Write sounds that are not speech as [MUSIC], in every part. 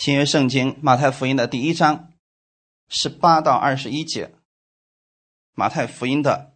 新约圣经马太福音的第一章十八到二十一节。马太福音的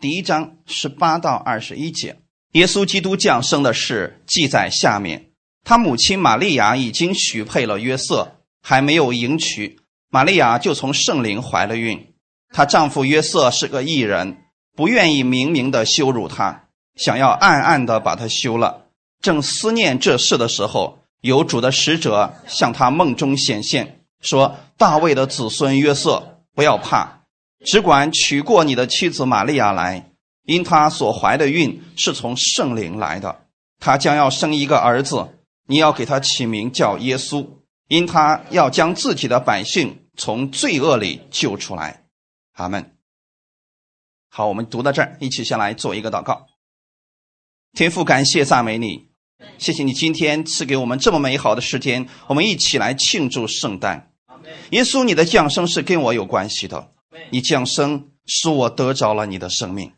第一章十八到二十一节，耶稣基督降生的事记在下面。他母亲玛利亚已经许配了约瑟，还没有迎娶，玛利亚就从圣灵怀了孕。她丈夫约瑟是个异人，不愿意明明的羞辱她，想要暗暗的把她休了。正思念这事的时候。有主的使者向他梦中显现，说：“大卫的子孙约瑟，不要怕，只管娶过你的妻子玛利亚来，因她所怀的孕是从圣灵来的。她将要生一个儿子，你要给他起名叫耶稣，因他要将自己的百姓从罪恶里救出来。”阿门。好，我们读到这儿，一起先来做一个祷告。天父，感谢赞美你。谢谢你今天赐给我们这么美好的时间，我们一起来庆祝圣诞。耶稣，你的降生是跟我有关系的。你降生使我得着了你的生命。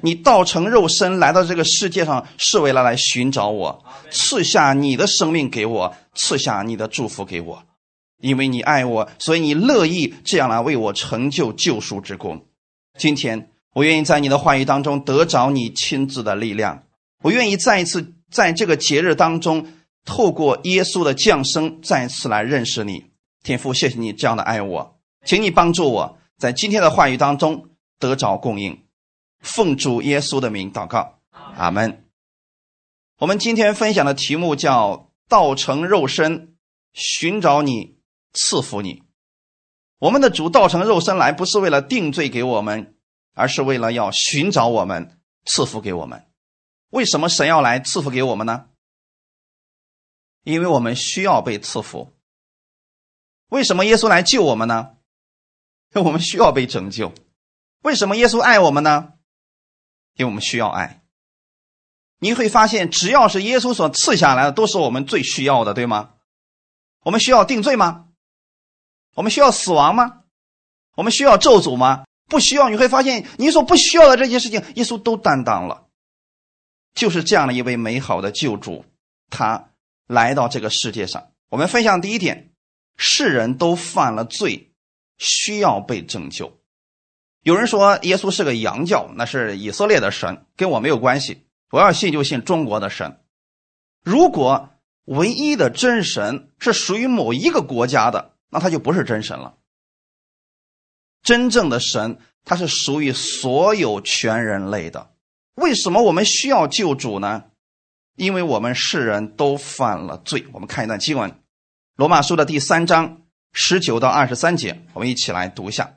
你道成肉身来到这个世界上，是为了来寻找我，赐下你的生命给我，赐下你的祝福给我。因为你爱我，所以你乐意这样来为我成就救赎之功。今天，我愿意在你的话语当中得着你亲自的力量。我愿意再一次。在这个节日当中，透过耶稣的降生，再次来认识你，天父，谢谢你这样的爱我，请你帮助我在今天的话语当中得着供应，奉主耶稣的名祷告，阿门。我们今天分享的题目叫“道成肉身，寻找你，赐福你”。我们的主道成肉身来，不是为了定罪给我们，而是为了要寻找我们，赐福给我们。为什么神要来赐福给我们呢？因为我们需要被赐福。为什么耶稣来救我们呢？因 [LAUGHS] 为我们需要被拯救。为什么耶稣爱我们呢？因为我们需要爱。你会发现，只要是耶稣所赐下来的，都是我们最需要的，对吗？我们需要定罪吗？我们需要死亡吗？我们需要咒诅吗？不需要。你会发现，你所不需要的这些事情，耶稣都担当了。就是这样的一位美好的救主，他来到这个世界上。我们分享第一点：世人都犯了罪，需要被拯救。有人说耶稣是个洋教，那是以色列的神，跟我没有关系。我要信就信中国的神。如果唯一的真神是属于某一个国家的，那他就不是真神了。真正的神，他是属于所有全人类的。为什么我们需要救主呢？因为我们世人都犯了罪。我们看一段经文，《罗马书》的第三章十九到二十三节，我们一起来读一下。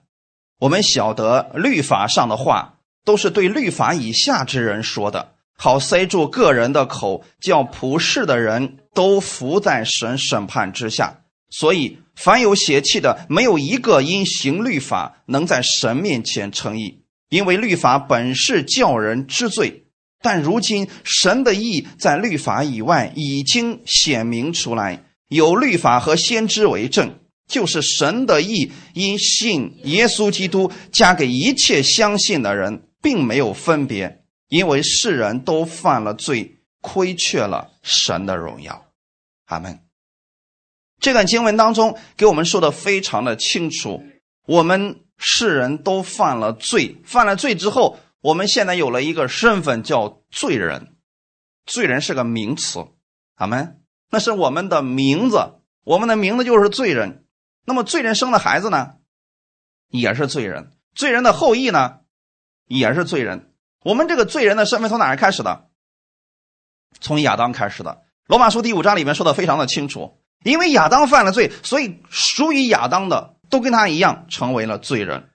我们晓得律法上的话都是对律法以下之人说的，好塞住个人的口，叫普世的人都伏在神审判之下。所以，凡有邪气的，没有一个因行律法能在神面前称义。因为律法本是叫人知罪，但如今神的意在律法以外已经显明出来，有律法和先知为证，就是神的意因信耶稣基督加给一切相信的人，并没有分别，因为世人都犯了罪，亏缺了神的荣耀。阿门。这段经文当中给我们说的非常的清楚，我们。世人都犯了罪，犯了罪之后，我们现在有了一个身份叫罪人。罪人是个名词，阿门。那是我们的名字，我们的名字就是罪人。那么罪人生的孩子呢，也是罪人。罪人的后裔呢，也是罪人。我们这个罪人的身份从哪儿开始的？从亚当开始的。罗马书第五章里面说的非常的清楚，因为亚当犯了罪，所以属于亚当的。都跟他一样成为了罪人，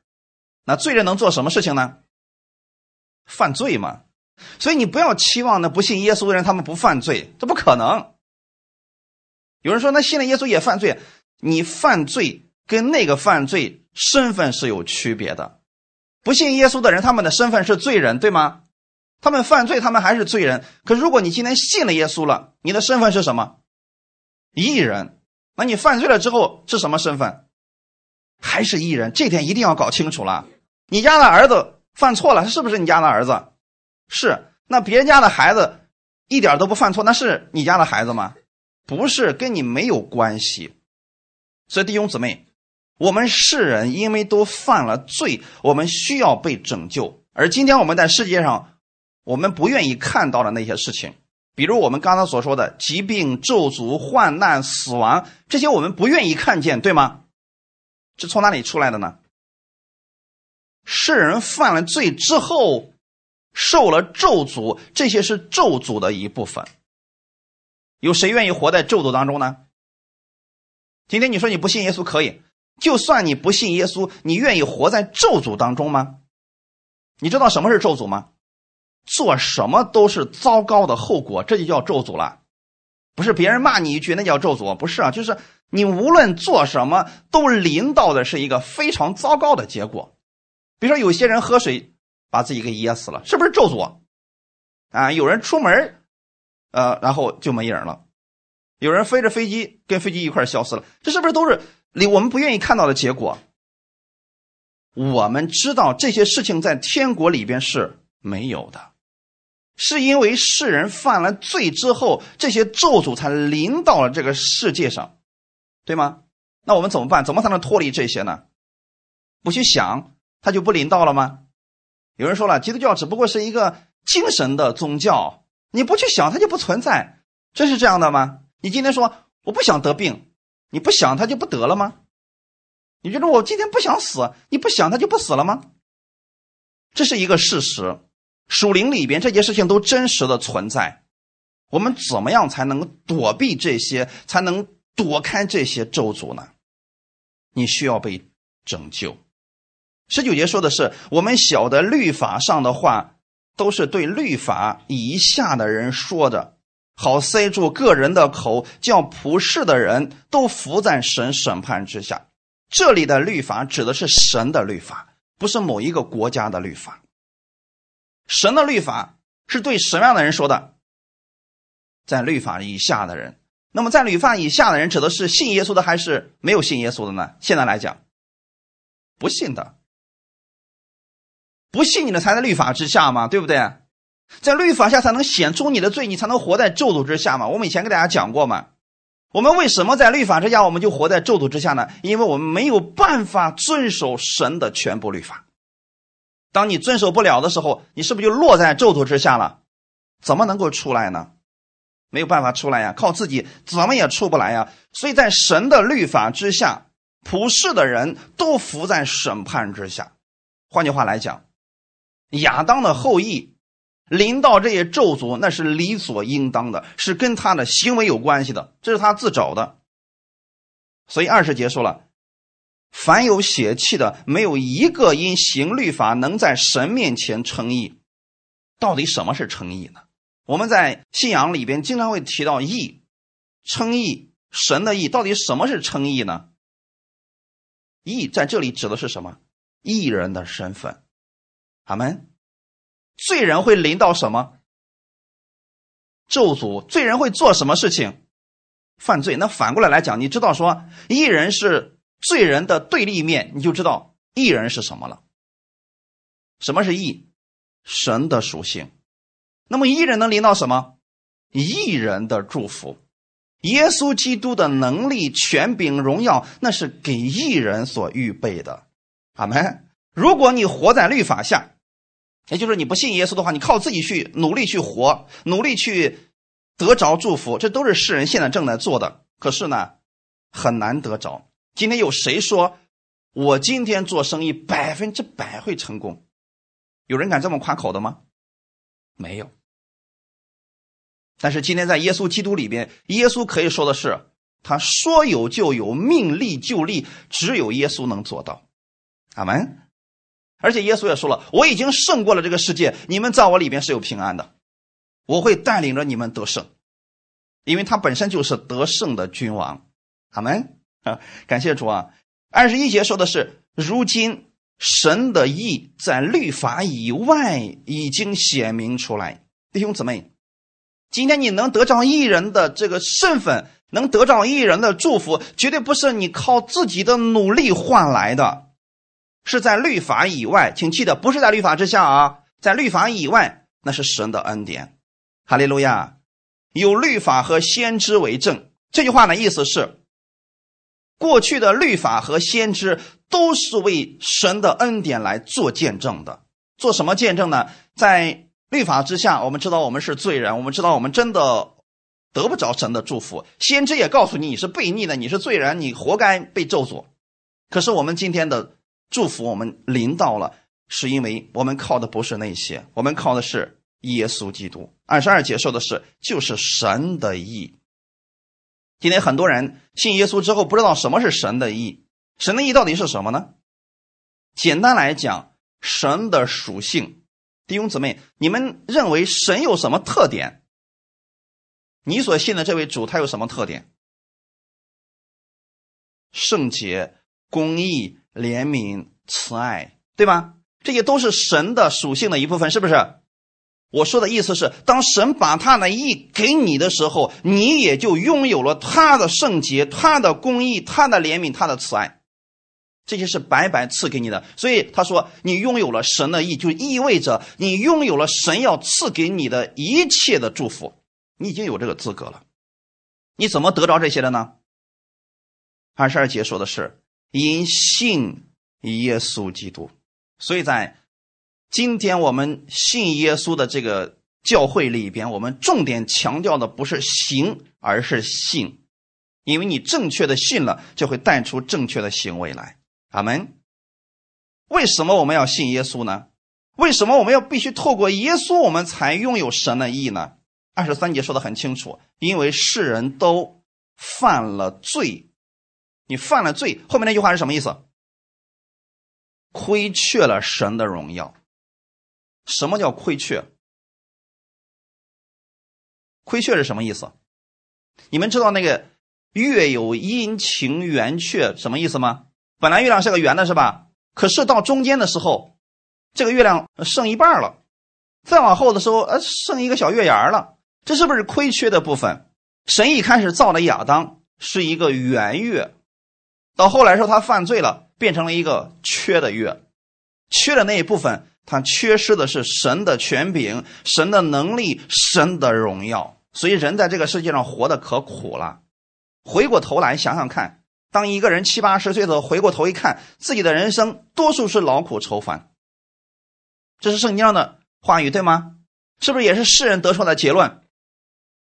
那罪人能做什么事情呢？犯罪嘛。所以你不要期望那不信耶稣的人他们不犯罪，这不可能。有人说那信了耶稣也犯罪，你犯罪跟那个犯罪身份是有区别的。不信耶稣的人他们的身份是罪人，对吗？他们犯罪，他们还是罪人。可如果你今天信了耶稣了，你的身份是什么？义人。那你犯罪了之后是什么身份？还是艺人，这点一定要搞清楚了。你家的儿子犯错了，是不是你家的儿子？是。那别人家的孩子一点都不犯错，那是你家的孩子吗？不是，跟你没有关系。所以弟兄姊妹，我们世人因为都犯了罪，我们需要被拯救。而今天我们在世界上，我们不愿意看到的那些事情，比如我们刚才所说的疾病、咒诅、患难、死亡，这些我们不愿意看见，对吗？是从哪里出来的呢？世人犯了罪之后，受了咒诅，这些是咒诅的一部分。有谁愿意活在咒诅当中呢？今天你说你不信耶稣可以，就算你不信耶稣，你愿意活在咒诅当中吗？你知道什么是咒诅吗？做什么都是糟糕的后果，这就叫咒诅了。不是别人骂你一句那叫咒诅，不是啊，就是你无论做什么都临到的是一个非常糟糕的结果。比如说，有些人喝水把自己给噎死了，是不是咒诅？啊，有人出门，呃，然后就没影了；有人飞着飞机跟飞机一块消失了，这是不是都是你我们不愿意看到的结果？我们知道这些事情在天国里边是没有的，是因为世人犯了罪之后，这些咒诅才临到了这个世界上，对吗？那我们怎么办？怎么才能脱离这些呢？不去想。他就不临到了吗？有人说了，基督教只不过是一个精神的宗教，你不去想，它就不存在，真是这样的吗？你今天说我不想得病，你不想它就不得了吗？你觉得我今天不想死，你不想它就不死了吗？这是一个事实，属灵里边这些事情都真实的存在。我们怎么样才能躲避这些，才能躲开这些咒诅呢？你需要被拯救。十九节说的是，我们晓得律法上的话，都是对律法以下的人说的，好塞住个人的口，叫普世的人都服在神审判之下。这里的律法指的是神的律法，不是某一个国家的律法。神的律法是对什么样的人说的？在律法以下的人。那么在律法以下的人，指的是信耶稣的还是没有信耶稣的呢？现在来讲，不信的。不信你的才在律法之下嘛，对不对？在律法下才能显出你的罪，你才能活在咒诅之下嘛。我们以前给大家讲过嘛。我们为什么在律法之下，我们就活在咒诅之下呢？因为我们没有办法遵守神的全部律法。当你遵守不了的时候，你是不是就落在咒诅之下了？怎么能够出来呢？没有办法出来呀，靠自己怎么也出不来呀。所以在神的律法之下，普世的人都服在审判之下。换句话来讲。亚当的后裔临到这些咒诅，那是理所应当的，是跟他的行为有关系的，这是他自找的。所以二十节说了，凡有血气的，没有一个因行律法能在神面前称义。到底什么是称义呢？我们在信仰里边经常会提到义、称义、神的义。到底什么是称义呢？义在这里指的是什么？义人的身份。他们罪人会临到什么咒诅？罪人会做什么事情？犯罪。那反过来来讲，你知道说义人是罪人的对立面，你就知道艺人是什么了。什么是义？神的属性。那么艺人能临到什么？艺人的祝福。耶稣基督的能力、权柄、荣耀，那是给艺人所预备的。阿门。如果你活在律法下，也就是你不信耶稣的话，你靠自己去努力去活，努力去得着祝福，这都是世人现在正在做的。可是呢，很难得着。今天有谁说我今天做生意百分之百会成功？有人敢这么夸口的吗？没有。但是今天在耶稣基督里边，耶稣可以说的是，他说有就有，命立就立，只有耶稣能做到。阿门。而且耶稣也说了：“我已经胜过了这个世界，你们在我里边是有平安的，我会带领着你们得胜，因为他本身就是得胜的君王。”阿门 [LAUGHS] 感谢主啊！二十一节说的是：“如今神的意在律法以外已经显明出来。”弟兄姊妹，今天你能得着艺人的这个身份，能得着艺人的祝福，绝对不是你靠自己的努力换来的。是在律法以外，请记得不是在律法之下啊，在律法以外，那是神的恩典。哈利路亚，有律法和先知为证。这句话的意思是，过去的律法和先知都是为神的恩典来做见证的。做什么见证呢？在律法之下，我们知道我们是罪人，我们知道我们真的得不着神的祝福。先知也告诉你，你是悖逆的，你是罪人，你活该被咒诅。可是我们今天的祝福，我们临到了，是因为我们靠的不是那些，我们靠的是耶稣基督。二十二节说的是，就是神的意。今天很多人信耶稣之后，不知道什么是神的意。神的意到底是什么呢？简单来讲，神的属性。弟兄姊妹，你们认为神有什么特点？你所信的这位主他有什么特点？圣洁、公义、怜悯、慈爱，对吧？这些都是神的属性的一部分，是不是？我说的意思是，当神把他的意给你的时候，你也就拥有了他的圣洁、他的公义、他的怜悯、他的慈爱。这些是白白赐给你的，所以他说你拥有了神的意，就意味着你拥有了神要赐给你的一切的祝福，你已经有这个资格了。你怎么得着这些的呢？二十二节说的是因信耶稣基督，所以在今天我们信耶稣的这个教会里边，我们重点强调的不是行，而是信，因为你正确的信了，就会带出正确的行为来。阿门。为什么我们要信耶稣呢？为什么我们要必须透过耶稣，我们才拥有神的义呢？二十三节说的很清楚，因为世人都犯了罪。你犯了罪，后面那句话是什么意思？亏缺了神的荣耀。什么叫亏缺？亏缺是什么意思？你们知道那个月有阴晴圆缺什么意思吗？本来月亮是个圆的，是吧？可是到中间的时候，这个月亮剩一半了，再往后的时候，呃，剩一个小月牙了。这是不是亏缺的部分？神一开始造的亚当是一个圆月，到后来说他犯罪了，变成了一个缺的月，缺的那一部分，他缺失的是神的权柄、神的能力、神的荣耀。所以人在这个世界上活的可苦了。回过头来想想看。当一个人七八十岁的时候，回过头一看，自己的人生多数是劳苦愁烦。这是圣经上的话语，对吗？是不是也是世人得出的结论？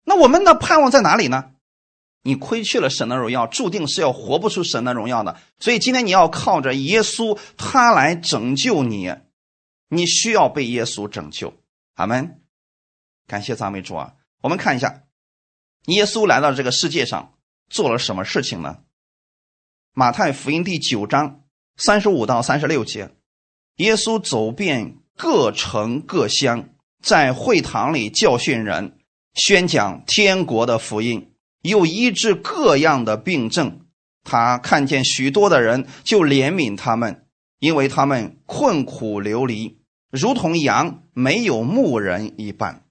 那我们的盼望在哪里呢？你亏去了神的荣耀，注定是要活不出神的荣耀的。所以今天你要靠着耶稣，他来拯救你。你需要被耶稣拯救。阿门。感谢赞美主啊！我们看一下，耶稣来到这个世界上做了什么事情呢？马太福音第九章三十五到三十六节，耶稣走遍各城各乡，在会堂里教训人，宣讲天国的福音，又医治各样的病症。他看见许多的人，就怜悯他们，因为他们困苦流离，如同羊没有牧人一般。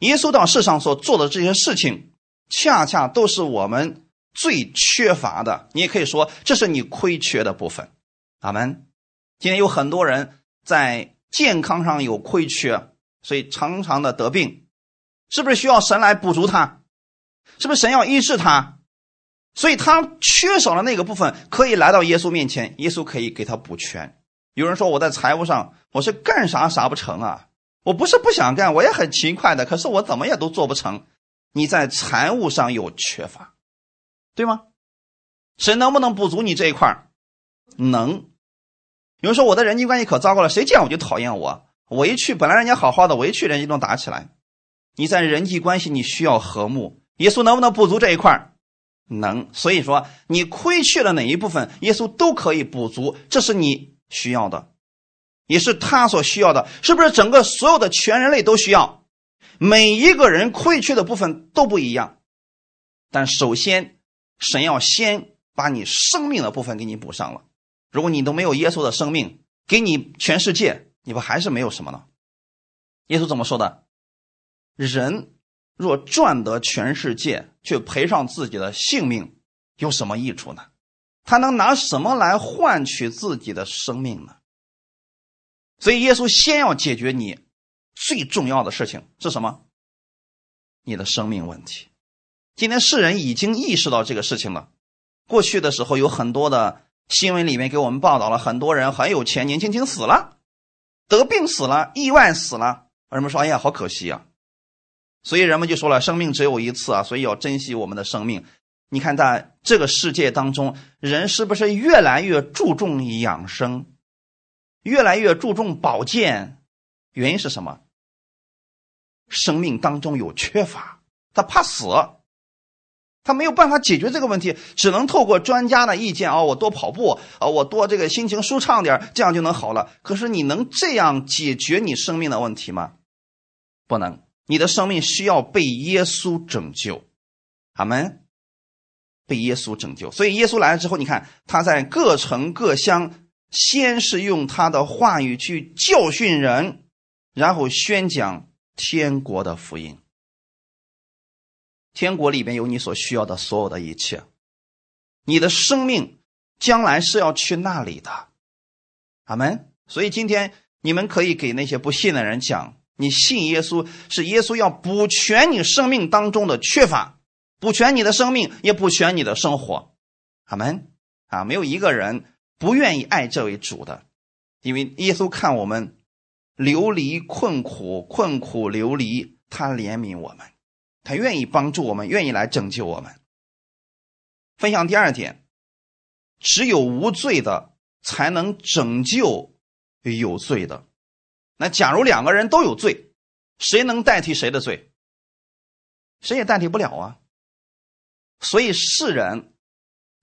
耶稣到世上所做的这些事情，恰恰都是我们。最缺乏的，你也可以说这是你亏缺的部分。阿门。今天有很多人在健康上有亏缺，所以常常的得病，是不是需要神来补足他？是不是神要医治他？所以他缺少了那个部分，可以来到耶稣面前，耶稣可以给他补全。有人说我在财务上我是干啥啥不成啊？我不是不想干，我也很勤快的，可是我怎么也都做不成。你在财务上有缺乏。对吗？神能不能补足你这一块能。有人说我的人际关系可糟糕了，谁见我就讨厌我。我一去，本来人家好好的，我一去，人家都打起来。你在人际关系你需要和睦，耶稣能不能补足这一块能。所以说，你亏缺了哪一部分，耶稣都可以补足，这是你需要的，也是他所需要的，是不是？整个所有的全人类都需要，每一个人亏缺的部分都不一样，但首先。神要先把你生命的部分给你补上了。如果你都没有耶稣的生命，给你全世界，你不还是没有什么呢？耶稣怎么说的？人若赚得全世界，却赔上自己的性命，有什么益处呢？他能拿什么来换取自己的生命呢？所以，耶稣先要解决你最重要的事情是什么？你的生命问题。今天世人已经意识到这个事情了，过去的时候有很多的新闻里面给我们报道了，很多人很有钱，年轻轻死了，得病死了，意外死了。人们说：“哎呀，好可惜呀！”所以人们就说了：“生命只有一次啊，所以要珍惜我们的生命。”你看，在这个世界当中，人是不是越来越注重养生，越来越注重保健？原因是什么？生命当中有缺乏，他怕死，他没有办法解决这个问题，只能透过专家的意见啊，我多跑步啊，我多这个心情舒畅点，这样就能好了。可是你能这样解决你生命的问题吗？不能，你的生命需要被耶稣拯救。阿门。被耶稣拯救，所以耶稣来了之后，你看他在各城各乡，先是用他的话语去教训人，然后宣讲天国的福音。天国里边有你所需要的所有的一切，你的生命将来是要去那里的，阿门。所以今天你们可以给那些不信的人讲，你信耶稣是耶稣要补全你生命当中的缺乏。补全你的生命，也补全你的生活，阿门啊！没有一个人不愿意爱这位主的，因为耶稣看我们流离困苦、困苦流离，他怜悯我们，他愿意帮助我们，愿意来拯救我们。分享第二点，只有无罪的才能拯救有罪的。那假如两个人都有罪，谁能代替谁的罪？谁也代替不了啊！所以世人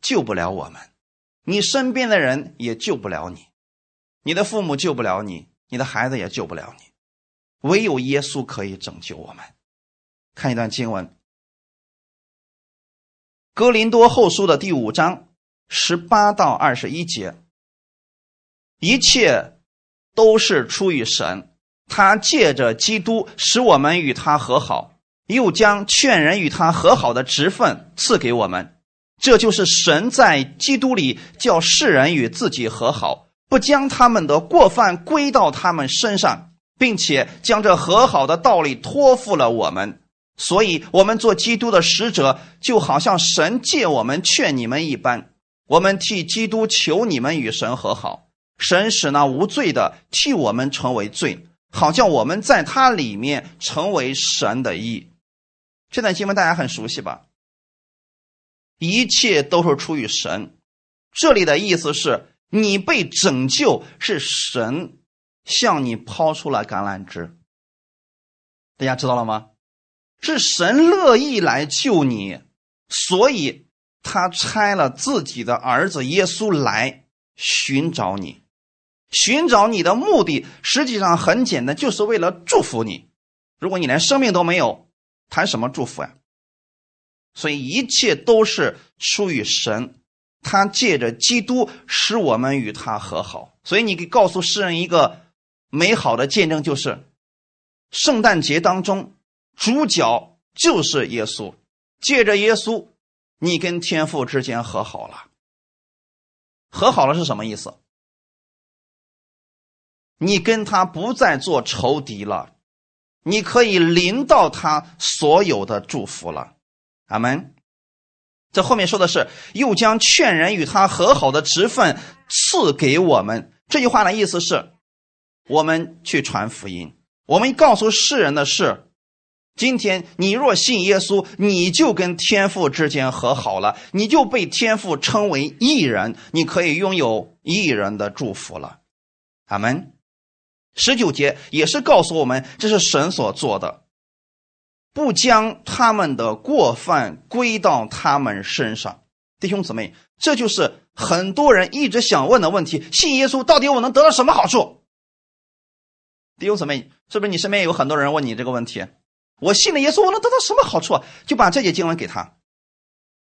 救不了我们，你身边的人也救不了你，你的父母救不了你，你的孩子也救不了你，唯有耶稣可以拯救我们。看一段经文，《哥林多后书》的第五章十八到二十一节，一切都是出于神，他借着基督使我们与他和好。又将劝人与他和好的职分赐给我们，这就是神在基督里叫世人与自己和好，不将他们的过犯归到他们身上，并且将这和好的道理托付了我们。所以，我们做基督的使者，就好像神借我们劝你们一般。我们替基督求你们与神和好，神使那无罪的替我们成为罪，好像我们在他里面成为神的义。这段经文大家很熟悉吧？一切都是出于神，这里的意思是你被拯救是神向你抛出了橄榄枝，大家知道了吗？是神乐意来救你，所以他差了自己的儿子耶稣来寻找你，寻找你的目的实际上很简单，就是为了祝福你。如果你连生命都没有，谈什么祝福呀？所以一切都是出于神，他借着基督使我们与他和好。所以你给告诉世人一个美好的见证，就是圣诞节当中主角就是耶稣，借着耶稣，你跟天父之间和好了。和好了是什么意思？你跟他不再做仇敌了。你可以领到他所有的祝福了，阿门。这后面说的是又将劝人与他和好的职分赐给我们。这句话的意思是，我们去传福音，我们告诉世人的是，今天你若信耶稣，你就跟天父之间和好了，你就被天父称为义人，你可以拥有义人的祝福了，阿门。十九节也是告诉我们，这是神所做的，不将他们的过犯归到他们身上。弟兄姊妹，这就是很多人一直想问的问题：信耶稣到底我能得到什么好处？弟兄姊妹，是不是你身边有很多人问你这个问题？我信了耶稣，我能得到什么好处？就把这节经文给他，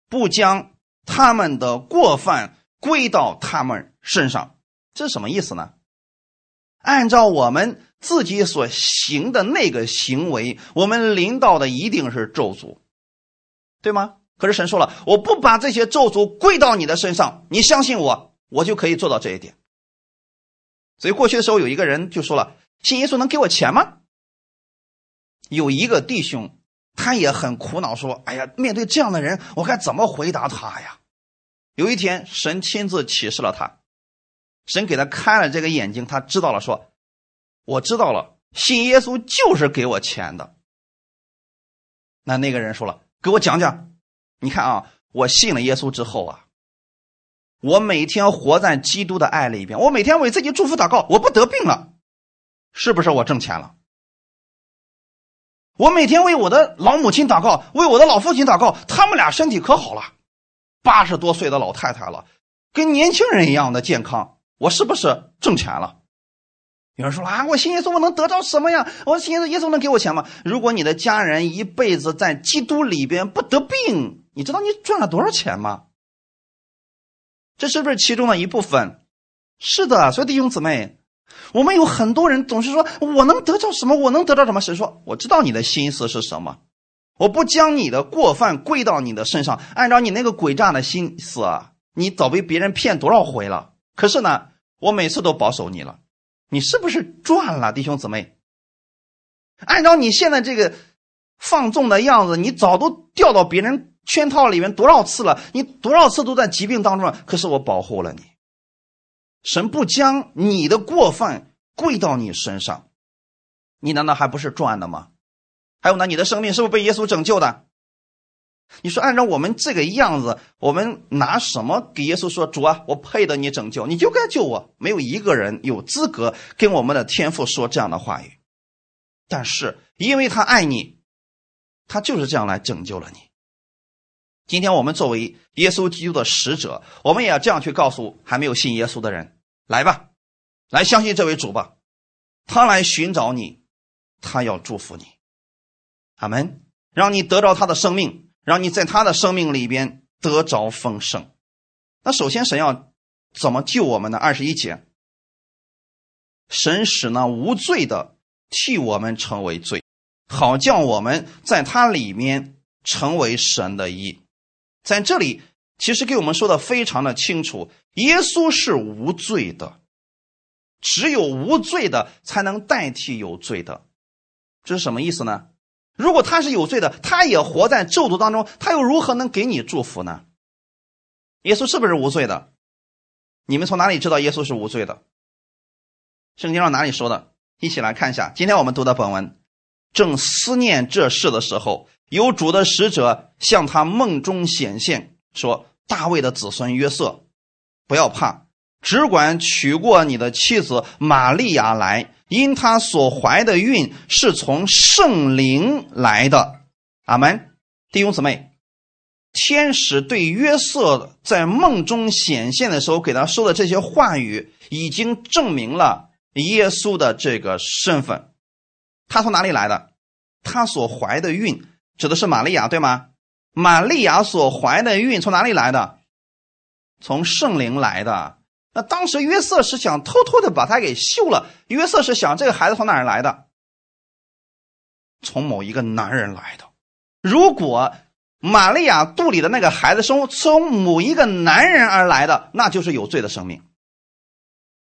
不将他们的过犯归到他们身上，这是什么意思呢？按照我们自己所行的那个行为，我们领导的一定是咒诅，对吗？可是神说了，我不把这些咒诅归到你的身上，你相信我，我就可以做到这一点。所以过去的时候，有一个人就说了：“信耶稣能给我钱吗？”有一个弟兄，他也很苦恼，说：“哎呀，面对这样的人，我该怎么回答他呀？”有一天，神亲自启示了他，神给他开了这个眼睛，他知道了，说：“我知道了，信耶稣就是给我钱的。”那那个人说了：“给我讲讲，你看啊，我信了耶稣之后啊，我每天活在基督的爱里边，我每天为自己祝福祷告，我不得病了，是不是我挣钱了？我每天为我的老母亲祷告，为我的老父亲祷告，他们俩身体可好了。”八十多岁的老太太了，跟年轻人一样的健康，我是不是挣钱了？有人说啊，我信耶稣，我能得到什么呀？我信耶稣，耶稣能给我钱吗？如果你的家人一辈子在基督里边不得病，你知道你赚了多少钱吗？这是不是其中的一部分？是的，所以弟兄姊妹，我们有很多人总是说我能得到什么？我能得到什么？神说，我知道你的心思是什么。我不将你的过犯归到你的身上，按照你那个诡诈的心思啊，你早被别人骗多少回了？可是呢，我每次都保守你了，你是不是赚了，弟兄姊妹？按照你现在这个放纵的样子，你早都掉到别人圈套里面多少次了？你多少次都在疾病当中了，可是我保护了你。神不将你的过犯归到你身上，你难道还不是赚的吗？还有呢，你的生命是不是被耶稣拯救的？你说按照我们这个样子，我们拿什么给耶稣说主啊？我配得你拯救，你就该救我。没有一个人有资格跟我们的天父说这样的话语。但是因为他爱你，他就是这样来拯救了你。今天我们作为耶稣基督的使者，我们也要这样去告诉还没有信耶稣的人：来吧，来相信这位主吧。他来寻找你，他要祝福你。阿门，让你得到他的生命，让你在他的生命里边得着丰盛。那首先，神要怎么救我们呢？二十一节，神使那无罪的替我们成为罪，好叫我们在他里面成为神的义。在这里，其实给我们说的非常的清楚：耶稣是无罪的，只有无罪的才能代替有罪的。这是什么意思呢？如果他是有罪的，他也活在咒诅当中，他又如何能给你祝福呢？耶稣是不是无罪的？你们从哪里知道耶稣是无罪的？圣经上哪里说的？一起来看一下。今天我们读的本文，正思念这事的时候，有主的使者向他梦中显现，说：“大卫的子孙约瑟，不要怕，只管娶过你的妻子玛利亚来。”因她所怀的孕是从圣灵来的，阿门。弟兄姊妹，天使对约瑟在梦中显现的时候给他说的这些话语，已经证明了耶稣的这个身份。他从哪里来的？他所怀的孕指的是玛利亚，对吗？玛利亚所怀的孕从哪里来的？从圣灵来的。那当时约瑟是想偷偷的把他给休了。约瑟是想这个孩子从哪儿来的？从某一个男人来的。如果玛利亚肚里的那个孩子生从某一个男人而来的，那就是有罪的生命。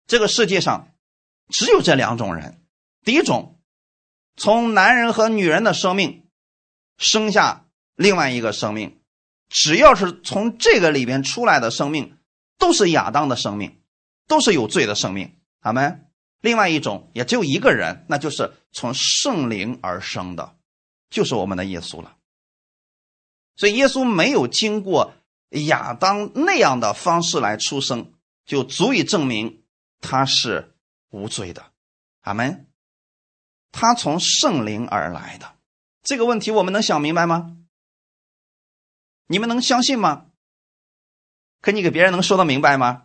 这个世界上只有这两种人：第一种，从男人和女人的生命生下另外一个生命，只要是从这个里边出来的生命，都是亚当的生命。都是有罪的生命，阿门。另外一种也只有一个人，那就是从圣灵而生的，就是我们的耶稣了。所以耶稣没有经过亚当那样的方式来出生，就足以证明他是无罪的，阿门。他从圣灵而来的这个问题，我们能想明白吗？你们能相信吗？可你给别人能说得明白吗？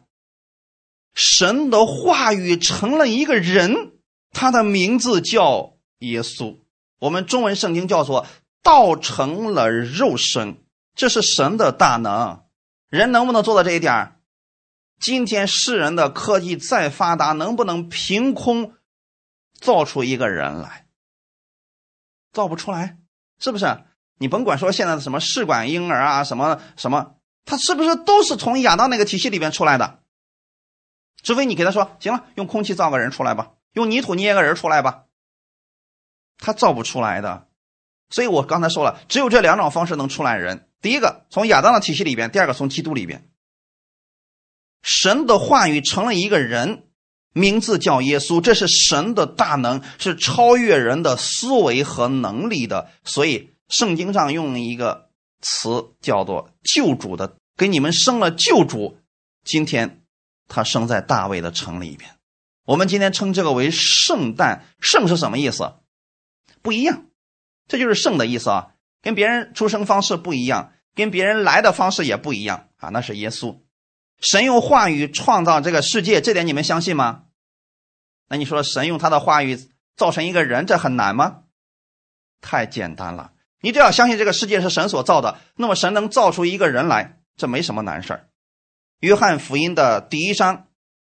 神的话语成了一个人，他的名字叫耶稣。我们中文圣经叫做“道成了肉身”，这是神的大能。人能不能做到这一点？今天世人的科技再发达，能不能凭空造出一个人来？造不出来，是不是？你甭管说现在的什么试管婴儿啊，什么什么，他是不是都是从亚当那个体系里边出来的？除非你给他说行了，用空气造个人出来吧，用泥土捏个人出来吧，他造不出来的。所以我刚才说了，只有这两种方式能出来人：第一个从亚当的体系里边，第二个从基督里边。神的话语成了一个人，名字叫耶稣，这是神的大能，是超越人的思维和能力的。所以圣经上用一个词叫做“救主”的，给你们生了救主。今天他生在大卫的城里边。我们今天称这个为圣诞。圣是什么意思？不一样，这就是圣的意思啊，跟别人出生方式不一样，跟别人来的方式也不一样啊。那是耶稣，神用话语创造这个世界，这点你们相信吗？那你说神用他的话语造成一个人，这很难吗？太简单了，你只要相信这个世界是神所造的，那么神能造出一个人来，这没什么难事儿约翰福音的第一章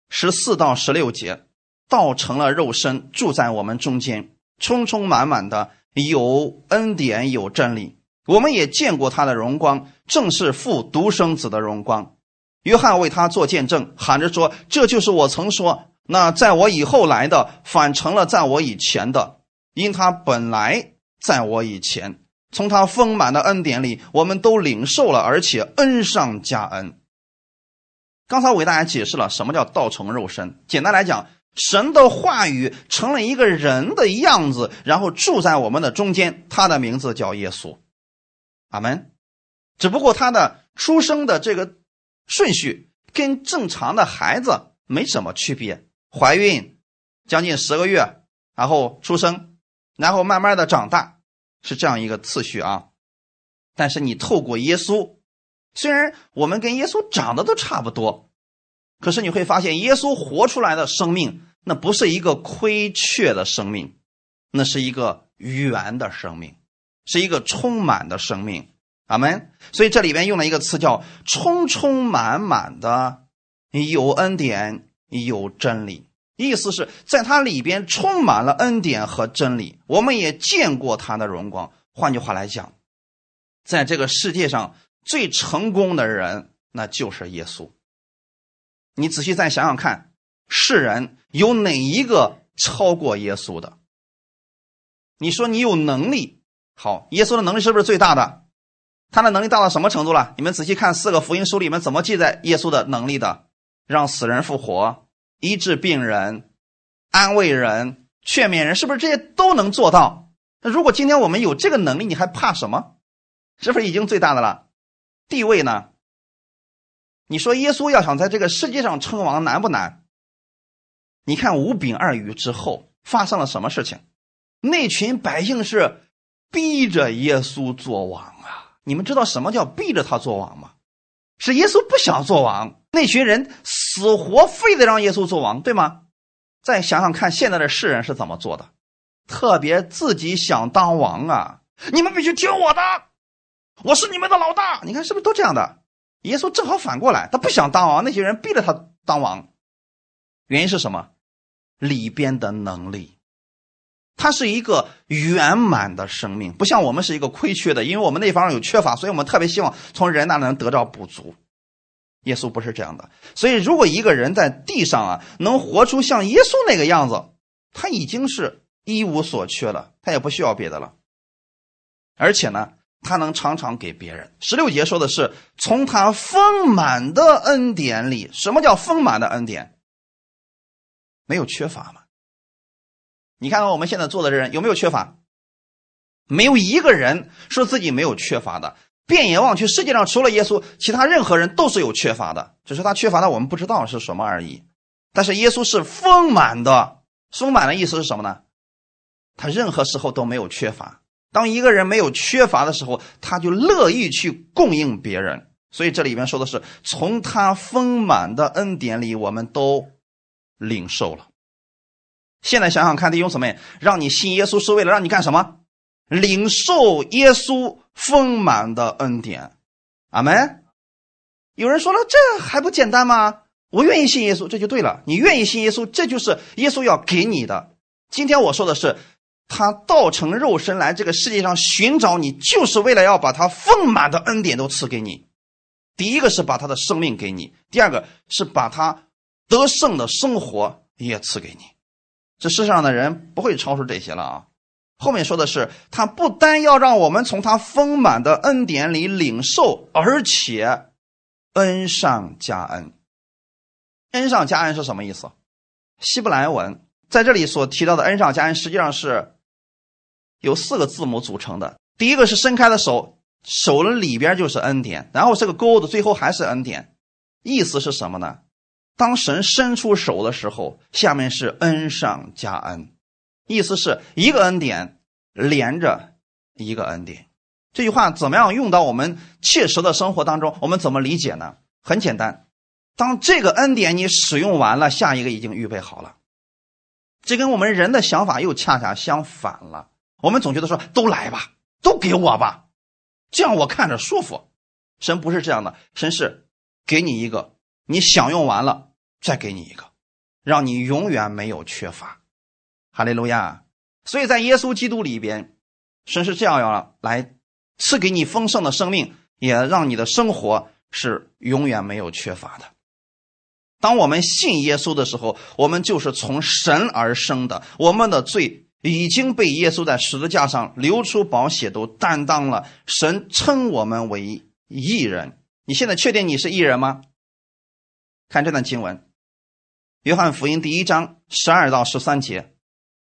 十四到十六节，道成了肉身，住在我们中间。充充满满的有恩典有真理，我们也见过他的荣光，正是父独生子的荣光。约翰为他做见证，喊着说：“这就是我曾说，那在我以后来的，反成了在我以前的，因他本来在我以前。从他丰满的恩典里，我们都领受了，而且恩上加恩。”刚才我给大家解释了什么叫道成肉身，简单来讲。神的话语成了一个人的样子，然后住在我们的中间。他的名字叫耶稣，阿门。只不过他的出生的这个顺序跟正常的孩子没什么区别，怀孕将近十个月，然后出生，然后慢慢的长大，是这样一个次序啊。但是你透过耶稣，虽然我们跟耶稣长得都差不多。可是你会发现，耶稣活出来的生命，那不是一个亏缺的生命，那是一个圆的生命，是一个充满的生命。阿门。所以这里边用了一个词叫“充充满满的有恩典有真理”，意思是在它里边充满了恩典和真理。我们也见过他的荣光。换句话来讲，在这个世界上最成功的人，那就是耶稣。你仔细再想想看，世人有哪一个超过耶稣的？你说你有能力，好，耶稣的能力是不是最大的？他的能力大到什么程度了？你们仔细看四个福音书里面怎么记载耶稣的能力的？让死人复活，医治病人，安慰人，劝勉人，是不是这些都能做到？那如果今天我们有这个能力，你还怕什么？是不是已经最大的了？地位呢？你说耶稣要想在这个世界上称王难不难？你看五饼二鱼之后发生了什么事情？那群百姓是逼着耶稣做王啊！你们知道什么叫逼着他做王吗？是耶稣不想做王，那群人死活非得让耶稣做王，对吗？再想想看，现在的世人是怎么做的？特别自己想当王啊！你们必须听我的，我是你们的老大。你看是不是都这样的？耶稣正好反过来，他不想当王，那些人逼着他当王。原因是什么？里边的能力，他是一个圆满的生命，不像我们是一个亏缺的，因为我们那方面有缺乏，所以我们特别希望从人那能得到补足。耶稣不是这样的，所以如果一个人在地上啊，能活出像耶稣那个样子，他已经是一无所缺了，他也不需要别的了。而且呢。他能常常给别人。十六节说的是从他丰满的恩典里，什么叫丰满的恩典？没有缺乏吗？你看看我们现在做的人有没有缺乏？没有一个人说自己没有缺乏的。遍眼望去，世界上除了耶稣，其他任何人都是有缺乏的，只是他缺乏的我们不知道是什么而已。但是耶稣是丰满的，丰满的意思是什么呢？他任何时候都没有缺乏。当一个人没有缺乏的时候，他就乐意去供应别人。所以这里面说的是，从他丰满的恩典里，我们都领受了。现在想想看，弟兄姊妹，让你信耶稣是为了让你干什么？领受耶稣丰满的恩典。阿门。有人说了，这还不简单吗？我愿意信耶稣，这就对了。你愿意信耶稣，这就是耶稣要给你的。今天我说的是。他道成肉身来这个世界上寻找你，就是为了要把他丰满的恩典都赐给你。第一个是把他的生命给你，第二个是把他得胜的生活也赐给你。这世上的人不会超出这些了啊！后面说的是，他不单要让我们从他丰满的恩典里领受，而且恩上加恩。恩上加恩是什么意思？希伯来文在这里所提到的恩上加恩，实际上是有四个字母组成的。第一个是伸开的手，手的里边就是恩典，然后是个钩子，最后还是恩典。意思是什么呢？当神伸出手的时候，下面是恩上加恩，意思是一个恩典连着一个恩典。这句话怎么样用到我们切实的生活当中？我们怎么理解呢？很简单，当这个恩典你使用完了，下一个已经预备好了。这跟我们人的想法又恰恰相反了。我们总觉得说都来吧，都给我吧，这样我看着舒服。神不是这样的，神是给你一个，你享用完了再给你一个，让你永远没有缺乏。哈利路亚！所以在耶稣基督里边，神是这样要来。赐给你丰盛的生命，也让你的生活是永远没有缺乏的。当我们信耶稣的时候，我们就是从神而生的。我们的罪已经被耶稣在十字架上流出宝血都担当了。神称我们为义人。你现在确定你是义人吗？看这段经文，《约翰福音》第一章十二到十三节：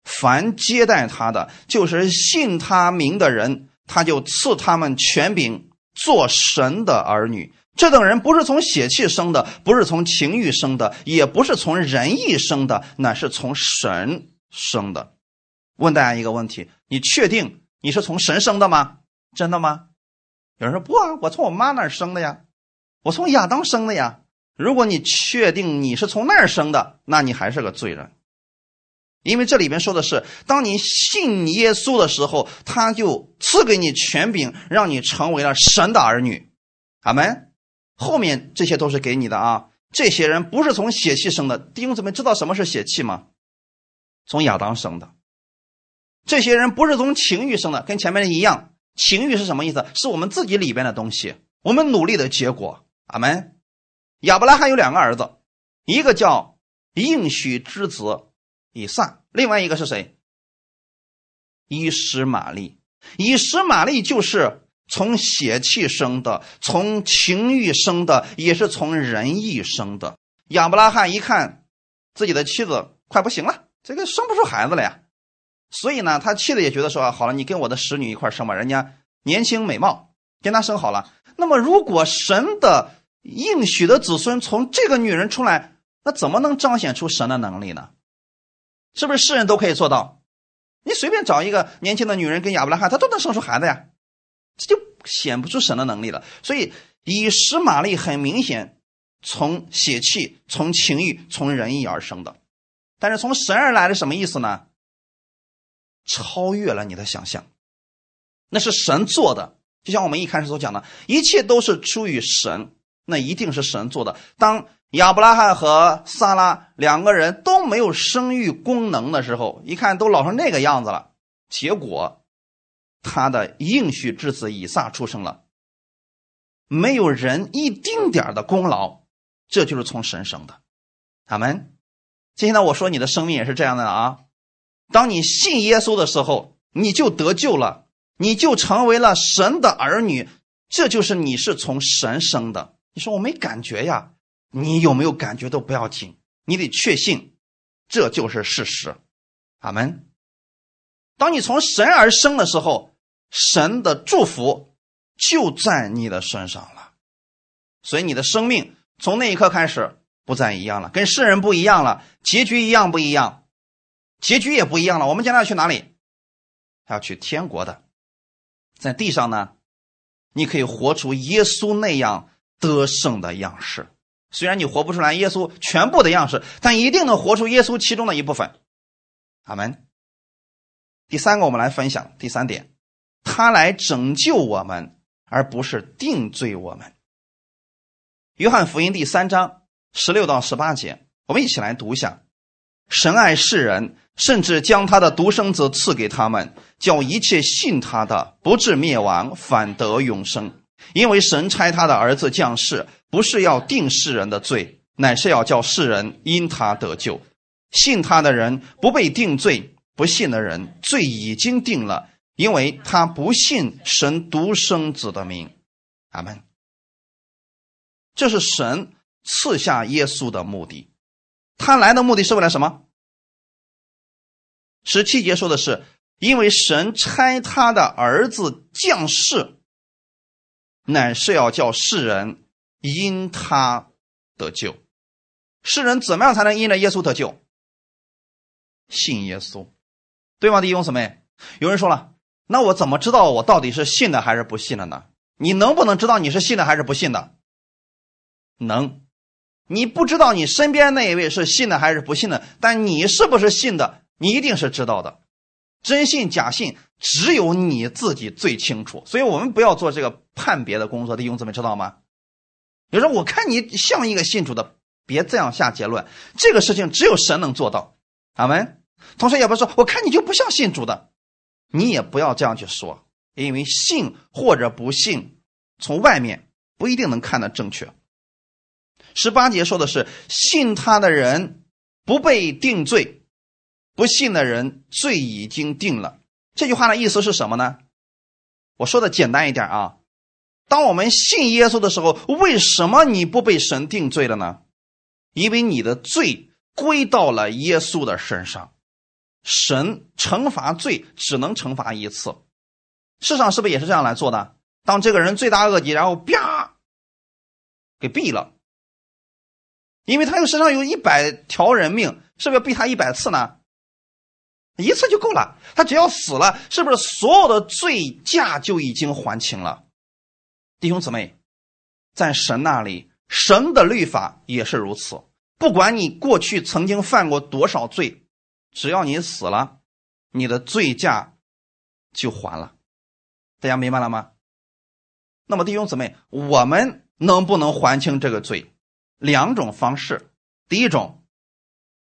凡接待他的，就是信他名的人。他就赐他们权柄做神的儿女。这等人不是从血气生的，不是从情欲生的，也不是从人意生的，乃是从神生的。问大家一个问题：你确定你是从神生的吗？真的吗？有人说不啊，我从我妈那儿生的呀，我从亚当生的呀。如果你确定你是从那儿生的，那你还是个罪人。因为这里边说的是，当你信耶稣的时候，他就赐给你权柄，让你成为了神的儿女。阿门。后面这些都是给你的啊。这些人不是从血气生的，弟兄姊妹知道什么是血气吗？从亚当生的。这些人不是从情欲生的，跟前面的一样。情欲是什么意思？是我们自己里边的东西，我们努力的结果。阿门。亚伯拉罕有两个儿子，一个叫应许之子。以撒，另外一个是谁？伊什玛利，以实玛利就是从血气生的，从情欲生的，也是从仁义生的。亚伯拉罕一看自己的妻子快不行了，这个生不出孩子了呀，所以呢，他妻子也觉得说，好了，你跟我的使女一块生吧，人家年轻美貌，跟他生好了。那么，如果神的应许的子孙从这个女人出来，那怎么能彰显出神的能力呢？是不是世人都可以做到？你随便找一个年轻的女人跟亚伯拉罕，他都能生出孩子呀，这就显不出神的能力了。所以以实玛利很明显从血气、从情欲、从仁义而生的，但是从神而来的什么意思呢？超越了你的想象，那是神做的。就像我们一开始所讲的，一切都是出于神，那一定是神做的。当亚伯拉罕和萨拉两个人都没有生育功能的时候，一看都老成那个样子了。结果，他的应许之子以撒出生了，没有人一丁点的功劳，这就是从神生的。阿门。今天呢，我说你的生命也是这样的啊。当你信耶稣的时候，你就得救了，你就成为了神的儿女，这就是你是从神生的。你说我没感觉呀？你有没有感觉都不要紧，你得确信，这就是事实。阿门。当你从神而生的时候，神的祝福就在你的身上了，所以你的生命从那一刻开始不再一样了，跟世人不一样了，结局一样不一样，结局也不一样了。我们将来要去哪里？要去天国的，在地上呢，你可以活出耶稣那样得胜的样式。虽然你活不出来耶稣全部的样式，但一定能活出耶稣其中的一部分。阿门。第三个，我们来分享第三点，他来拯救我们，而不是定罪我们。约翰福音第三章十六到十八节，我们一起来读一下：神爱世人，甚至将他的独生子赐给他们，叫一切信他的不至灭亡，反得永生。因为神差他的儿子降世。不是要定世人的罪，乃是要叫世人因他得救。信他的人不被定罪，不信的人罪已经定了，因为他不信神独生子的名。阿门。这是神赐下耶稣的目的。他来的目的是为了什么？十七节说的是，因为神差他的儿子降世，乃是要叫世人因他得救。世人怎么样才能因着耶稣得救？信耶稣，对吗，弟兄姊妹？有人说了，那我怎么知道我到底是信的还是不信的呢？你能不能知道你是信的还是不信的？能。你不知道你身边那一位是信的还是不信的，但你是不是信的？你一定是知道的，真信假信只有你自己最清楚。所以我们不要做这个判别的工作，弟兄姊妹知道吗？有人说我看你像一个信主的，别这样下结论。这个事情只有神能做到。阿门。同时也不是说我看你就不像信主的，你也不要这样去说，因为信或者不信，从外面不一定能看得正确。十八节说的是信他的人不被定罪。不信的人罪已经定了。这句话的意思是什么呢？我说的简单一点啊，当我们信耶稣的时候，为什么你不被神定罪了呢？因为你的罪归到了耶稣的身上。神惩罚罪只能惩罚一次，世上是不是也是这样来做的？当这个人罪大恶极，然后啪给毙了，因为他有身上有一百条人命，是不是要毙他一百次呢？一次就够了，他只要死了，是不是所有的罪价就已经还清了？弟兄姊妹，在神那里，神的律法也是如此。不管你过去曾经犯过多少罪，只要你死了，你的罪价就还了。大家明白了吗？那么弟兄姊妹，我们能不能还清这个罪？两种方式。第一种，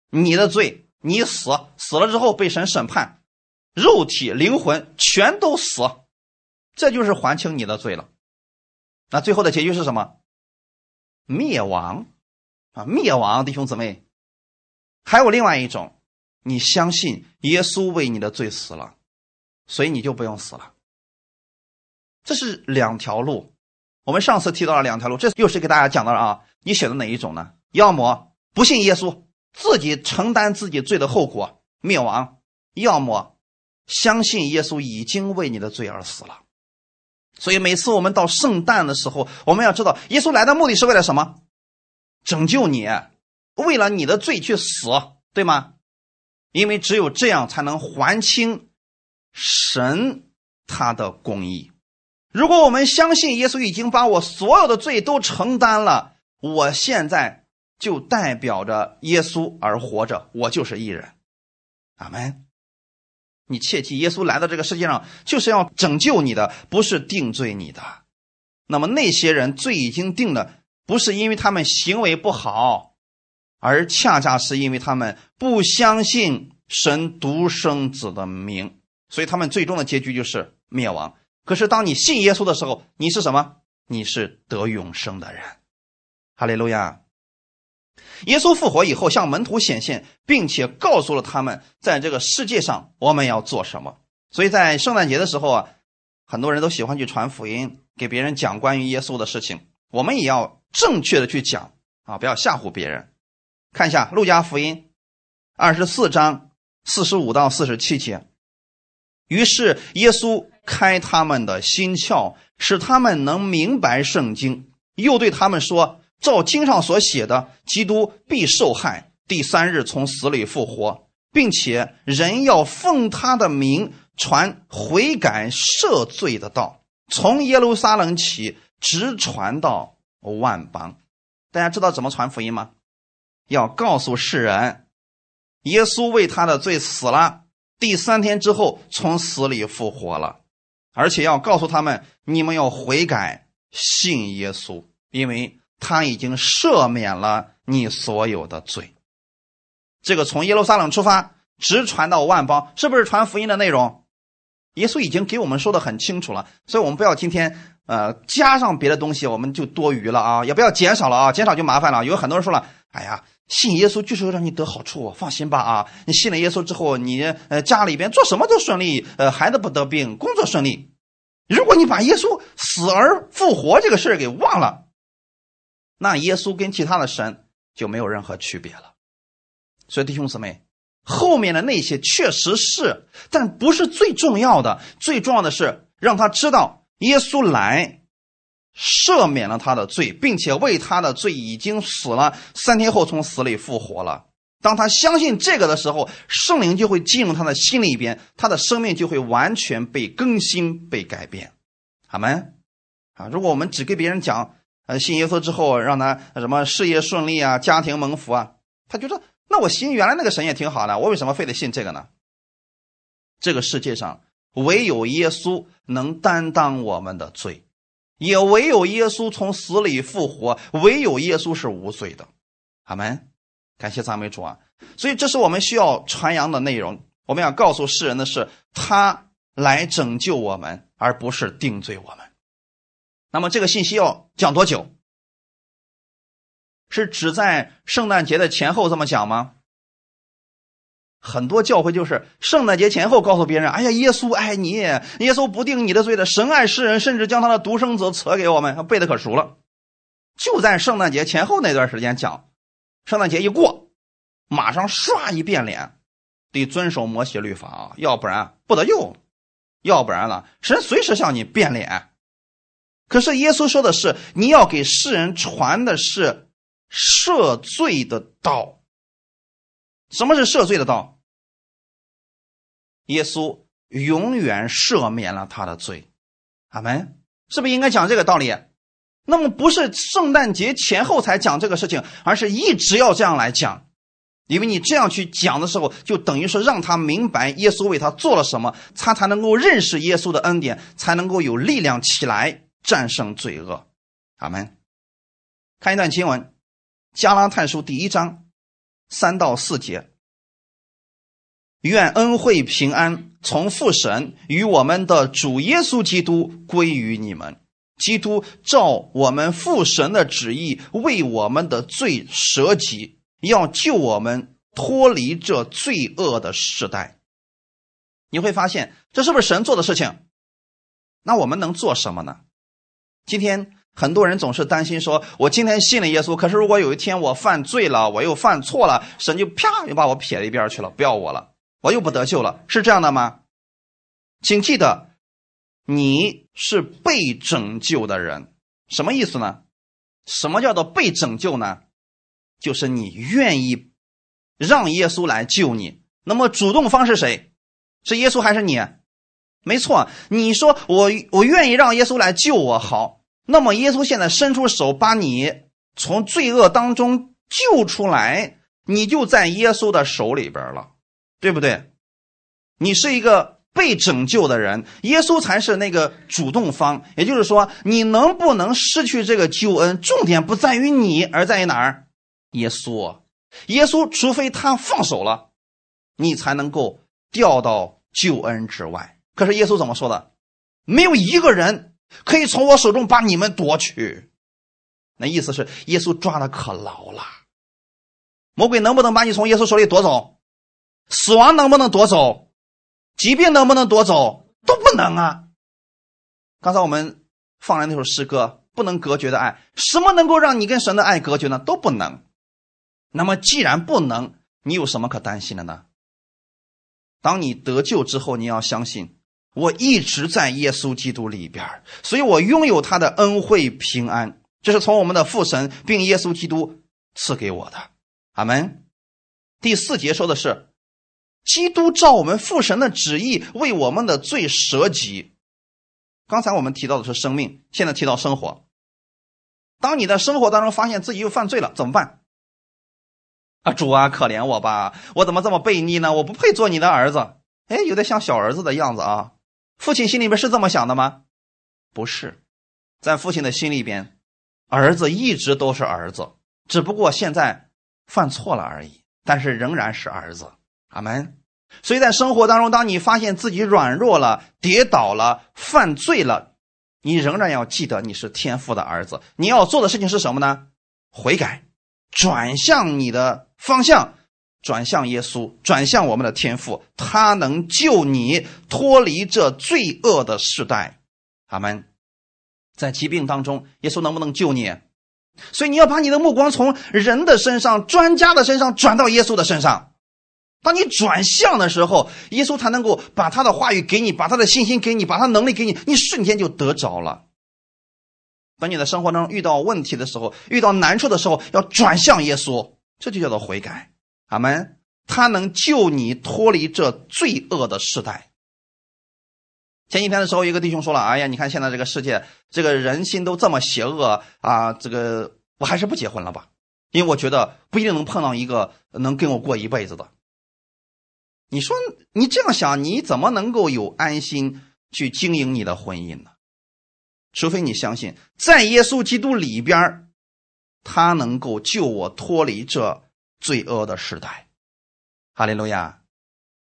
你的罪。你死死了之后被神审判，肉体灵魂全都死，这就是还清你的罪了。那最后的结局是什么？灭亡啊！灭亡，弟兄姊妹。还有另外一种，你相信耶稣为你的罪死了，所以你就不用死了。这是两条路。我们上次提到了两条路，这又是给大家讲到了啊。你选择哪一种呢？要么不信耶稣。自己承担自己罪的后果，灭亡；要么相信耶稣已经为你的罪而死了。所以每次我们到圣诞的时候，我们要知道耶稣来的目的是为了什么？拯救你，为了你的罪去死，对吗？因为只有这样才能还清神他的公义。如果我们相信耶稣已经把我所有的罪都承担了，我现在。就代表着耶稣而活着，我就是一人，阿门。你切记，耶稣来到这个世界上就是要拯救你的，不是定罪你的。那么那些人罪已经定了，不是因为他们行为不好，而恰恰是因为他们不相信神独生子的名，所以他们最终的结局就是灭亡。可是当你信耶稣的时候，你是什么？你是得永生的人。哈利路亚。耶稣复活以后，向门徒显现，并且告诉了他们，在这个世界上我们要做什么。所以在圣诞节的时候啊，很多人都喜欢去传福音，给别人讲关于耶稣的事情。我们也要正确的去讲啊，不要吓唬别人。看一下《路加福音》二十四章四十五到四十七节。于是耶稣开他们的心窍，使他们能明白圣经，又对他们说。照经上所写的，基督必受害，第三日从死里复活，并且人要奉他的名传悔改赦罪的道，从耶路撒冷起，直传到万邦。大家知道怎么传福音吗？要告诉世人，耶稣为他的罪死了，第三天之后从死里复活了，而且要告诉他们，你们要悔改，信耶稣，因为。他已经赦免了你所有的罪。这个从耶路撒冷出发，直传到万邦，是不是传福音的内容？耶稣已经给我们说的很清楚了，所以我们不要今天呃加上别的东西，我们就多余了啊，也不要减少了啊，减少就麻烦了。有很多人说了，哎呀，信耶稣就是让你得好处，放心吧啊，你信了耶稣之后，你呃家里边做什么都顺利，呃孩子不得病，工作顺利。如果你把耶稣死而复活这个事儿给忘了。那耶稣跟其他的神就没有任何区别了。所以弟兄姊妹，后面的那些确实是，但不是最重要的。最重要的是让他知道耶稣来赦免了他的罪，并且为他的罪已经死了，三天后从死里复活了。当他相信这个的时候，圣灵就会进入他的心里边，他的生命就会完全被更新、被改变。阿门。啊，如果我们只给别人讲，信耶稣之后让他什么事业顺利啊，家庭蒙福啊，他觉得那我信原来那个神也挺好的，我为什么非得信这个呢？这个世界上唯有耶稣能担当我们的罪，也唯有耶稣从死里复活，唯有耶稣是无罪的。阿门。感谢赞美主啊！所以这是我们需要传扬的内容。我们要告诉世人的是，他来拯救我们，而不是定罪我们。那么这个信息要讲多久？是只在圣诞节的前后这么讲吗？很多教会就是圣诞节前后告诉别人：“哎呀，耶稣爱你，耶稣不定你的罪的，神爱世人，甚至将他的独生子赐给我们。”背的可熟了，就在圣诞节前后那段时间讲。圣诞节一过，马上唰一变脸，得遵守摩西律法啊，要不然不得救，要不然呢，神随时向你变脸。可是耶稣说的是，你要给世人传的是赦罪的道。什么是赦罪的道？耶稣永远赦免了他的罪，阿门。是不是应该讲这个道理？那么不是圣诞节前后才讲这个事情，而是一直要这样来讲，因为你这样去讲的时候，就等于是让他明白耶稣为他做了什么，他才能够认识耶稣的恩典，才能够有力量起来战胜罪恶。阿门。看一段经文，《加拉太书》第一章三到四节：愿恩惠平安从父神与我们的主耶稣基督归于你们。基督照我们父神的旨意为我们的罪舍己，要救我们脱离这罪恶的时代。你会发现，这是不是神做的事情？那我们能做什么呢？今天很多人总是担心说：“我今天信了耶稣，可是如果有一天我犯罪了，我又犯错了，神就啪又把我撇一边去了，不要我了，我又不得救了，是这样的吗？”请记得。你是被拯救的人，什么意思呢？什么叫做被拯救呢？就是你愿意让耶稣来救你。那么主动方是谁？是耶稣还是你？没错，你说我我愿意让耶稣来救我，好。那么耶稣现在伸出手把你从罪恶当中救出来，你就在耶稣的手里边了，对不对？你是一个。被拯救的人，耶稣才是那个主动方。也就是说，你能不能失去这个救恩，重点不在于你，而在于哪儿？耶稣，耶稣，除非他放手了，你才能够掉到救恩之外。可是耶稣怎么说的？没有一个人可以从我手中把你们夺去。那意思是耶稣抓的可牢了。魔鬼能不能把你从耶稣手里夺走？死亡能不能夺走？疾病能不能夺走？都不能啊！刚才我们放了那首诗歌，不能隔绝的爱，什么能够让你跟神的爱隔绝呢？都不能。那么既然不能，你有什么可担心的呢？当你得救之后，你要相信，我一直在耶稣基督里边，所以我拥有他的恩惠平安，这是从我们的父神并耶稣基督赐给我的。阿门。第四节说的是。基督照我们父神的旨意为我们的罪舍己。刚才我们提到的是生命，现在提到生活。当你在生活当中发现自己又犯罪了，怎么办？啊，主啊，可怜我吧！我怎么这么悖逆呢？我不配做你的儿子。哎，有点像小儿子的样子啊。父亲心里边是这么想的吗？不是，在父亲的心里边，儿子一直都是儿子，只不过现在犯错了而已，但是仍然是儿子。阿门。所以在生活当中，当你发现自己软弱了、跌倒了、犯罪了，你仍然要记得你是天父的儿子。你要做的事情是什么呢？悔改，转向你的方向，转向耶稣，转向我们的天父，他能救你脱离这罪恶的时代。阿门。在疾病当中，耶稣能不能救你？所以你要把你的目光从人的身上、专家的身上转到耶稣的身上。当你转向的时候，耶稣才能够把他的话语给你，把他的信心给你，把他能力给你，你瞬间就得着了。当你的生活中遇到问题的时候，遇到难处的时候，要转向耶稣，这就叫做悔改。阿门。他能救你脱离这罪恶的时代。前几天的时候，一个弟兄说了：“哎呀，你看现在这个世界，这个人心都这么邪恶啊！这个我还是不结婚了吧，因为我觉得不一定能碰到一个能跟我过一辈子的。”你说你这样想，你怎么能够有安心去经营你的婚姻呢？除非你相信，在耶稣基督里边，他能够救我脱离这罪恶的时代。哈利路亚！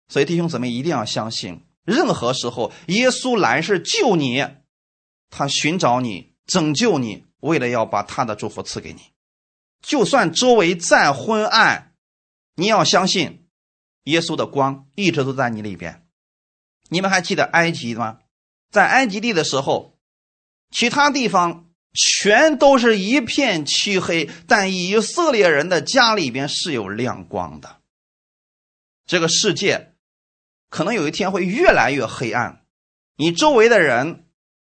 所以弟兄姊妹一定要相信，任何时候耶稣来是救你，他寻找你，拯救你，为了要把他的祝福赐给你。就算周围再昏暗，你要相信，耶稣的光一直都在你里边。你们还记得埃及吗？在埃及地的时候。其他地方全都是一片漆黑，但以色列人的家里边是有亮光的。这个世界可能有一天会越来越黑暗，你周围的人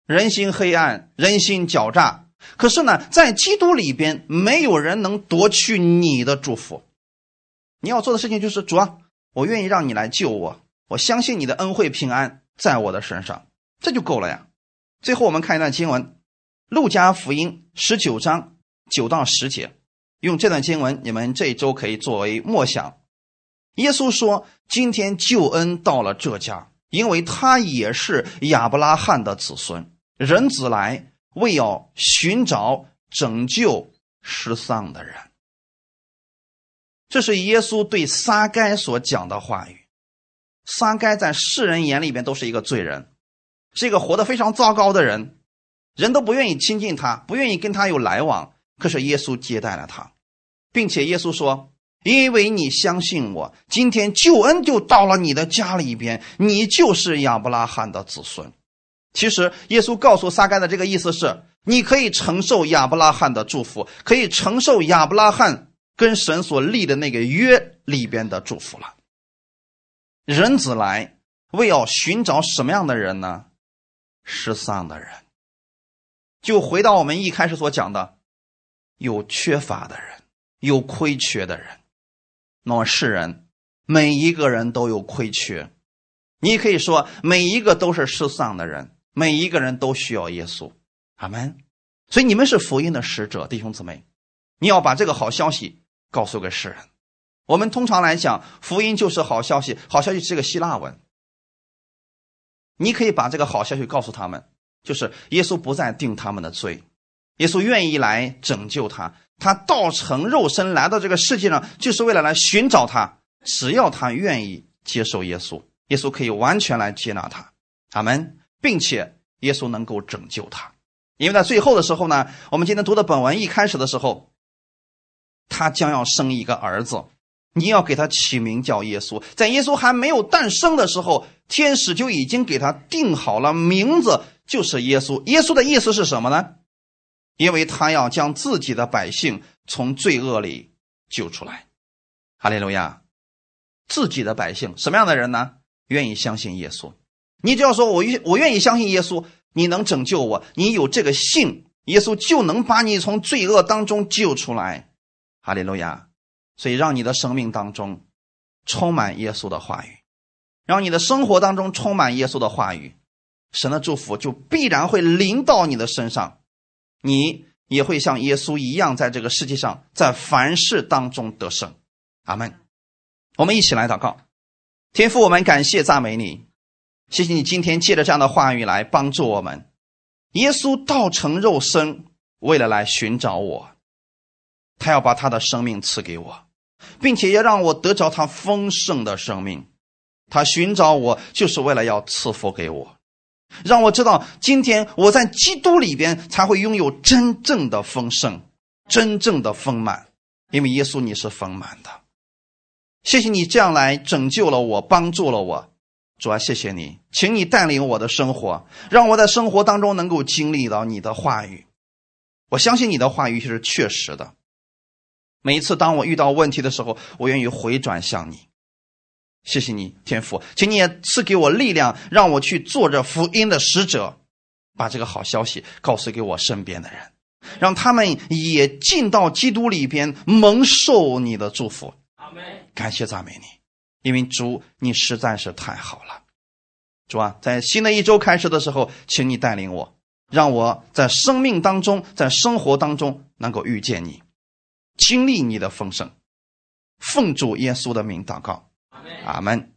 人心黑暗，人心狡诈。可是呢，在基督里边，没有人能夺去你的祝福。你要做的事情就是主啊，我愿意让你来救我，我相信你的恩惠平安在我的身上，这就够了呀。最后，我们看一段经文，《路加福音》十九章九到十节。用这段经文，你们这一周可以作为默想。耶稣说：“今天救恩到了这家，因为他也是亚伯拉罕的子孙。人子来，为要寻找拯救失丧的人。”这是耶稣对撒该所讲的话语。撒该在世人眼里边都是一个罪人。是一个活得非常糟糕的人，人都不愿意亲近他，不愿意跟他有来往。可是耶稣接待了他，并且耶稣说：“因为你相信我，今天救恩就到了你的家里边，你就是亚伯拉罕的子孙。”其实耶稣告诉撒该的这个意思是：你可以承受亚伯拉罕的祝福，可以承受亚伯拉罕跟神所立的那个约里边的祝福了。人子来为要寻找什么样的人呢？失丧的人，就回到我们一开始所讲的，有缺乏的人，有亏缺的人。那么世人，每一个人都有亏缺，你也可以说每一个都是失丧的人，每一个人都需要耶稣。阿门。所以你们是福音的使者，弟兄姊妹，你要把这个好消息告诉给世人。我们通常来讲，福音就是好消息，好消息是个希腊文。你可以把这个好消息告诉他们，就是耶稣不再定他们的罪，耶稣愿意来拯救他，他道成肉身来到这个世界上，就是为了来寻找他。只要他愿意接受耶稣，耶稣可以完全来接纳他，阿门，并且耶稣能够拯救他，因为在最后的时候呢，我们今天读的本文一开始的时候，他将要生一个儿子。你要给他起名叫耶稣，在耶稣还没有诞生的时候，天使就已经给他定好了名字，就是耶稣。耶稣的意思是什么呢？因为他要将自己的百姓从罪恶里救出来。哈利路亚！自己的百姓什么样的人呢？愿意相信耶稣。你只要说我愿我愿意相信耶稣，你能拯救我，你有这个信，耶稣就能把你从罪恶当中救出来。哈利路亚！所以，让你的生命当中充满耶稣的话语，让你的生活当中充满耶稣的话语，神的祝福就必然会临到你的身上，你也会像耶稣一样，在这个世界上，在凡事当中得胜。阿门。我们一起来祷告，天父，我们感谢赞美你，谢谢你今天借着这样的话语来帮助我们。耶稣道成肉身，为了来寻找我。他要把他的生命赐给我，并且要让我得着他丰盛的生命。他寻找我，就是为了要赐福给我，让我知道今天我在基督里边才会拥有真正的丰盛、真正的丰满。因为耶稣你是丰满的。谢谢你这样来拯救了我，帮助了我。主啊，谢谢你，请你带领我的生活，让我在生活当中能够经历到你的话语。我相信你的话语是确实的。每一次当我遇到问题的时候，我愿意回转向你。谢谢你，天父，请你也赐给我力量，让我去做这福音的使者，把这个好消息告诉给我身边的人，让他们也进到基督里边，蒙受你的祝福。感谢赞美你，因为主你实在是太好了。主啊，在新的一周开始的时候，请你带领我，让我在生命当中，在生活当中能够遇见你，经历你的丰盛。奉主耶稣的名祷告。阿门。